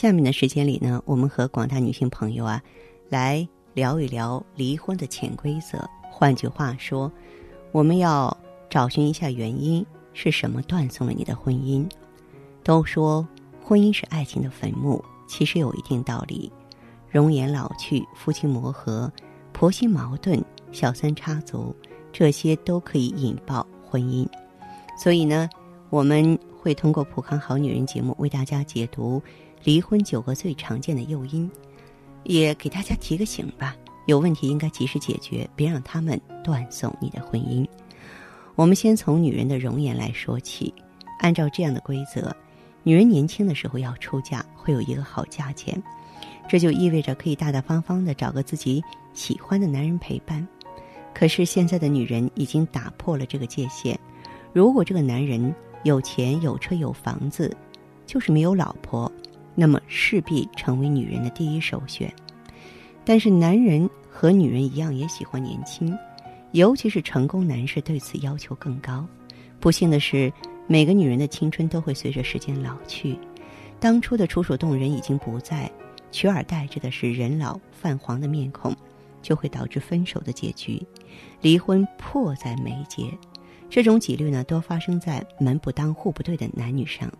下面的时间里呢，我们和广大女性朋友啊，来聊一聊离婚的潜规则。换句话说，我们要找寻一下原因是什么断送了你的婚姻。都说婚姻是爱情的坟墓，其实有一定道理。容颜老去，夫妻磨合，婆媳矛盾，小三插足，这些都可以引爆婚姻。所以呢，我们会通过《普康好女人》节目为大家解读。离婚九个最常见的诱因，也给大家提个醒吧。有问题应该及时解决，别让他们断送你的婚姻。我们先从女人的容颜来说起。按照这样的规则，女人年轻的时候要出嫁，会有一个好价钱，这就意味着可以大大方方的找个自己喜欢的男人陪伴。可是现在的女人已经打破了这个界限。如果这个男人有钱、有车、有房子，就是没有老婆。那么势必成为女人的第一首选，但是男人和女人一样也喜欢年轻，尤其是成功男士对此要求更高。不幸的是，每个女人的青春都会随着时间老去，当初的楚楚动人已经不在，取而代之的是人老泛黄的面孔，就会导致分手的结局，离婚迫在眉睫。这种几率呢，多发生在门不当户不对的男女上，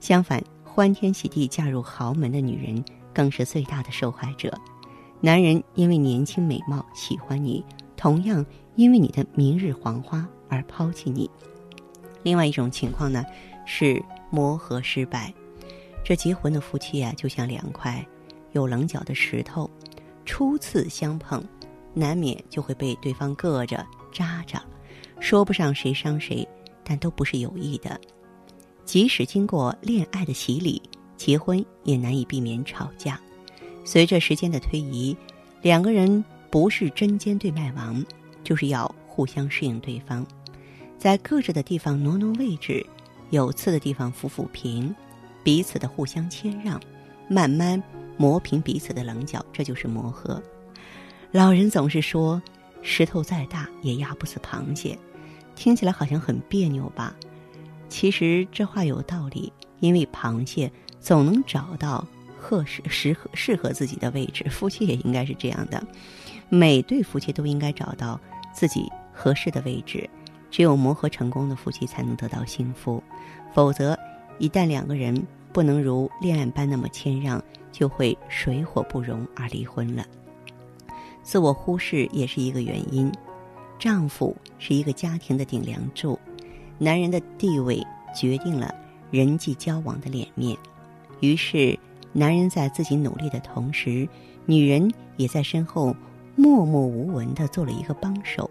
相反。欢天喜地嫁入豪门的女人更是最大的受害者。男人因为年轻美貌喜欢你，同样因为你的明日黄花而抛弃你。另外一种情况呢，是磨合失败。这结婚的夫妻啊，就像两块有棱角的石头，初次相碰，难免就会被对方硌着扎着，说不上谁伤谁，但都不是有意的。即使经过恋爱的洗礼，结婚也难以避免吵架。随着时间的推移，两个人不是针尖对麦芒，就是要互相适应对方，在各自的地方挪挪位置，有刺的地方抚抚平，彼此的互相谦让，慢慢磨平彼此的棱角，这就是磨合。老人总是说：“石头再大也压不死螃蟹”，听起来好像很别扭吧？其实这话有道理，因为螃蟹总能找到合适、适合、适合自己的位置。夫妻也应该是这样的，每对夫妻都应该找到自己合适的位置。只有磨合成功的夫妻才能得到幸福，否则，一旦两个人不能如恋爱般那么谦让，就会水火不容而离婚了。自我忽视也是一个原因。丈夫是一个家庭的顶梁柱。男人的地位决定了人际交往的脸面，于是男人在自己努力的同时，女人也在身后默默无闻的做了一个帮手。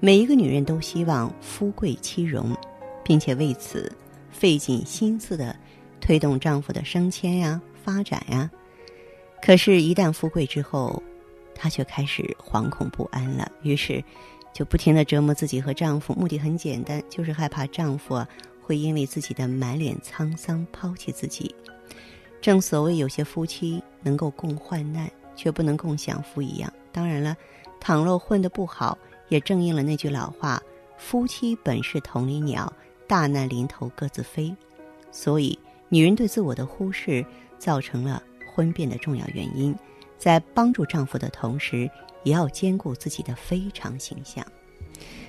每一个女人都希望夫贵妻荣，并且为此费尽心思的推动丈夫的升迁呀、发展呀。可是，一旦富贵之后，她却开始惶恐不安了。于是。就不停的折磨自己和丈夫，目的很简单，就是害怕丈夫会因为自己的满脸沧桑抛弃自己。正所谓有些夫妻能够共患难，却不能共享福一样。当然了，倘若混得不好，也正应了那句老话：夫妻本是同林鸟，大难临头各自飞。所以，女人对自我的忽视，造成了婚变的重要原因。在帮助丈夫的同时，也要兼顾自己的非常形象。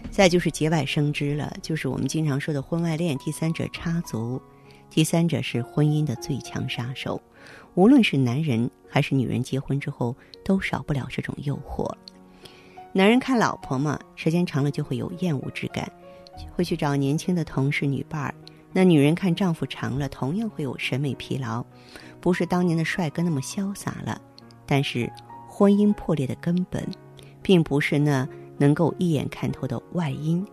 再就是节外生枝了，就是我们经常说的婚外恋，第三者插足，第三者是婚姻的最强杀手。无论是男人还是女人，结婚之后都少不了这种诱惑。男人看老婆嘛，时间长了就会有厌恶之感，会去找年轻的同事、女伴儿。那女人看丈夫长了，同样会有审美疲劳，不是当年的帅哥那么潇洒了。但是，婚姻破裂的根本，并不是那能够一眼看透的外因。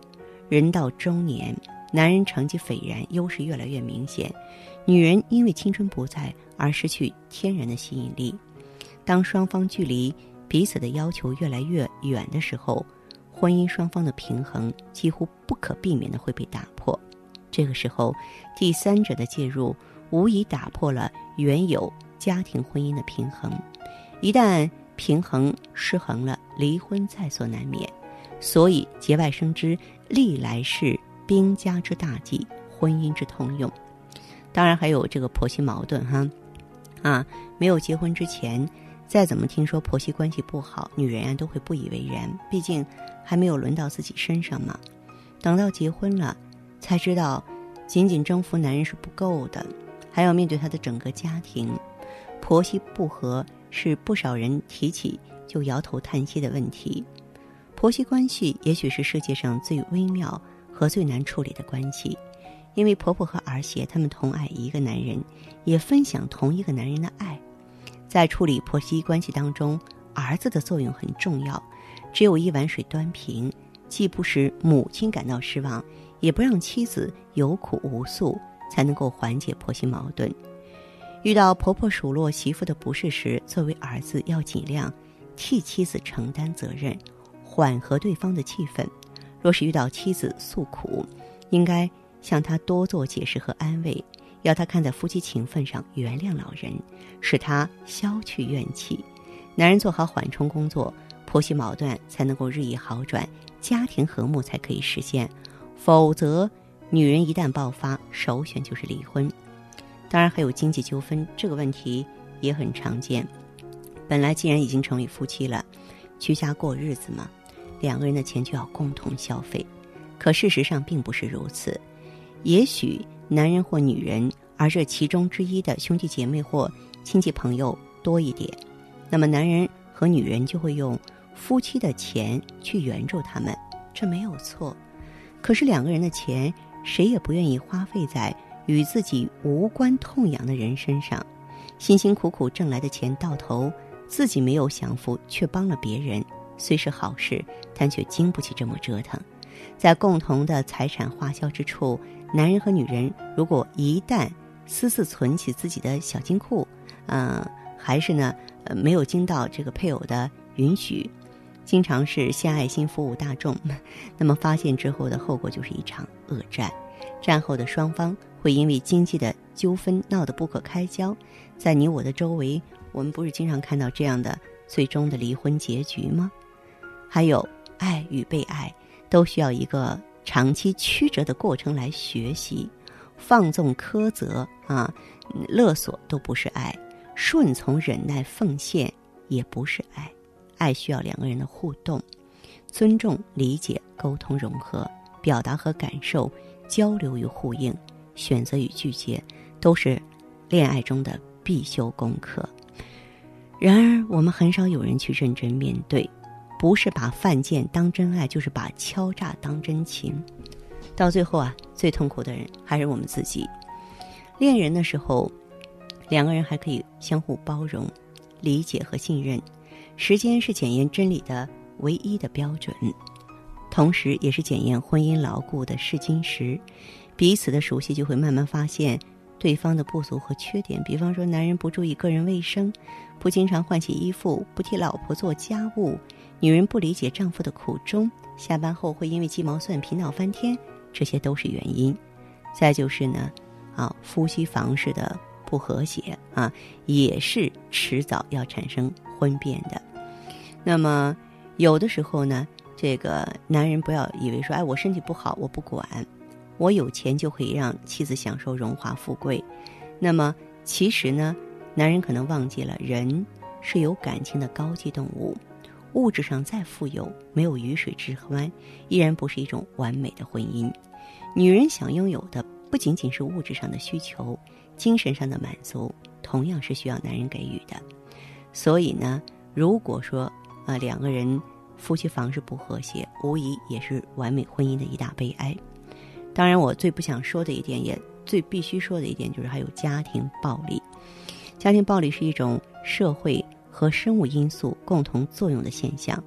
人到中年，男人成绩斐然，优势越来越明显；女人因为青春不在而失去天然的吸引力。当双方距离彼此的要求越来越远的时候，婚姻双方的平衡几乎不可避免的会被打破。这个时候，第三者的介入无疑打破了原有家庭婚姻的平衡。一旦平衡失衡了，离婚在所难免。所以，节外生枝历来是兵家之大忌，婚姻之通用。当然，还有这个婆媳矛盾哈，啊，没有结婚之前，再怎么听说婆媳关系不好，女人啊都会不以为然，毕竟还没有轮到自己身上嘛。等到结婚了，才知道，仅仅征服男人是不够的，还要面对他的整个家庭。婆媳不和是不少人提起就摇头叹息的问题。婆媳关系也许是世界上最微妙和最难处理的关系，因为婆婆和儿媳她们同爱一个男人，也分享同一个男人的爱。在处理婆媳关系当中，儿子的作用很重要。只有一碗水端平，既不使母亲感到失望，也不让妻子有苦无诉，才能够缓解婆媳矛盾。遇到婆婆数落媳妇的不是时，作为儿子要尽量替妻子承担责任。缓和对方的气氛，若是遇到妻子诉苦，应该向她多做解释和安慰，要她看在夫妻情分上原谅老人，使她消去怨气。男人做好缓冲工作，婆媳矛盾才能够日益好转，家庭和睦才可以实现。否则，女人一旦爆发，首选就是离婚。当然，还有经济纠纷这个问题也很常见。本来既然已经成为夫妻了，居家过日子嘛。两个人的钱就要共同消费，可事实上并不是如此。也许男人或女人，而这其中之一的兄弟姐妹或亲戚朋友多一点，那么男人和女人就会用夫妻的钱去援助他们，这没有错。可是两个人的钱，谁也不愿意花费在与自己无关痛痒的人身上。辛辛苦苦挣来的钱到头，自己没有享福，却帮了别人。虽是好事，但却经不起这么折腾。在共同的财产花销之处，男人和女人如果一旦私自存起自己的小金库，嗯，还是呢，呃，没有经到这个配偶的允许，经常是献爱心服务大众，那么发现之后的后果就是一场恶战。战后的双方会因为经济的纠纷闹得不可开交。在你我的周围，我们不是经常看到这样的最终的离婚结局吗？还有爱与被爱，都需要一个长期曲折的过程来学习。放纵苛责啊，勒索都不是爱；顺从忍耐奉献也不是爱。爱需要两个人的互动、尊重、理解、沟通、融合、表达和感受、交流与呼应、选择与拒绝，都是恋爱中的必修功课。然而，我们很少有人去认真面对。不是把犯贱当真爱，就是把敲诈当真情。到最后啊，最痛苦的人还是我们自己。恋人的时候，两个人还可以相互包容、理解和信任。时间是检验真理的唯一的标准，同时也是检验婚姻牢固的试金石。彼此的熟悉，就会慢慢发现对方的不足和缺点。比方说，男人不注意个人卫生，不经常换洗衣服，不替老婆做家务。女人不理解丈夫的苦衷，下班后会因为鸡毛蒜皮闹翻天，这些都是原因。再就是呢，啊，夫妻房事的不和谐啊，也是迟早要产生婚变的。那么，有的时候呢，这个男人不要以为说，哎，我身体不好，我不管，我有钱就可以让妻子享受荣华富贵。那么，其实呢，男人可能忘记了，人是有感情的高级动物。物质上再富有，没有鱼水之欢，依然不是一种完美的婚姻。女人想拥有的不仅仅是物质上的需求，精神上的满足同样是需要男人给予的。所以呢，如果说啊两个人夫妻房事不和谐，无疑也是完美婚姻的一大悲哀。当然，我最不想说的一点，也最必须说的一点，就是还有家庭暴力。家庭暴力是一种社会。和生物因素共同作用的现象，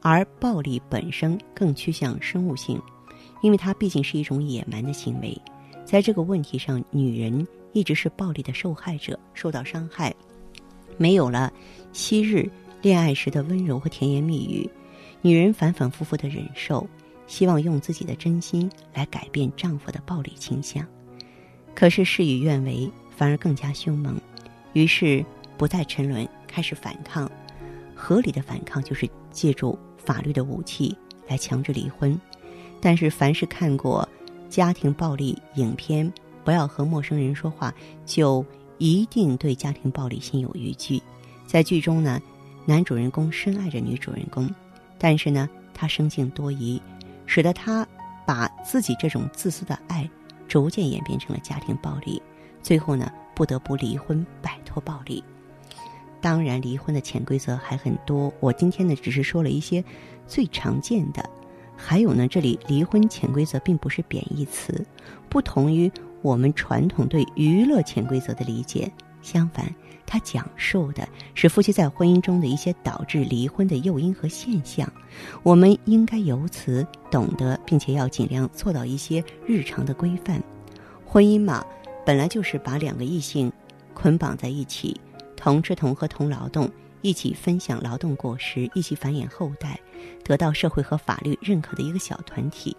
而暴力本身更趋向生物性。因为它毕竟是一种野蛮的行为。在这个问题上，女人一直是暴力的受害者，受到伤害，没有了昔日恋爱时的温柔和甜言蜜语，女人反反复复的忍受，希望用自己的真心来改变丈夫的暴力倾向。可是事与愿违，反而更加凶猛，于是不再沉沦，开始反抗。合理的反抗就是借助法律的武器来强制离婚。但是，凡是看过家庭暴力影片，不要和陌生人说话，就一定对家庭暴力心有余悸。在剧中呢，男主人公深爱着女主人公，但是呢，他生性多疑，使得他把自己这种自私的爱逐渐演变成了家庭暴力，最后呢，不得不离婚摆脱暴力。当然，离婚的潜规则还很多，我今天呢，只是说了一些最常见的。还有呢，这里离婚潜规则并不是贬义词，不同于我们传统对娱乐潜规则的理解。相反，它讲述的是夫妻在婚姻中的一些导致离婚的诱因和现象。我们应该由此懂得，并且要尽量做到一些日常的规范。婚姻嘛，本来就是把两个异性捆绑在一起，同吃同喝同劳动。一起分享劳动果实，一起繁衍后代，得到社会和法律认可的一个小团体。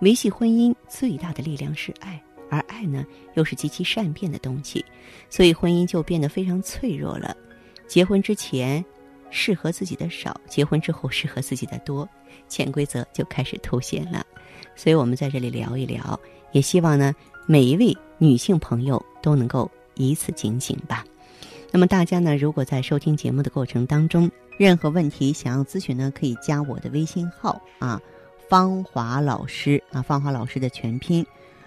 维系婚姻最大的力量是爱，而爱呢，又是极其善变的东西，所以婚姻就变得非常脆弱了。结婚之前适合自己的少，结婚之后适合自己的多，潜规则就开始凸显了。所以我们在这里聊一聊，也希望呢，每一位女性朋友都能够以此警醒吧。那么大家呢，如果在收听节目的过程当中，任何问题想要咨询呢，可以加我的微信号啊，芳华老师啊，芳华老师的全拼，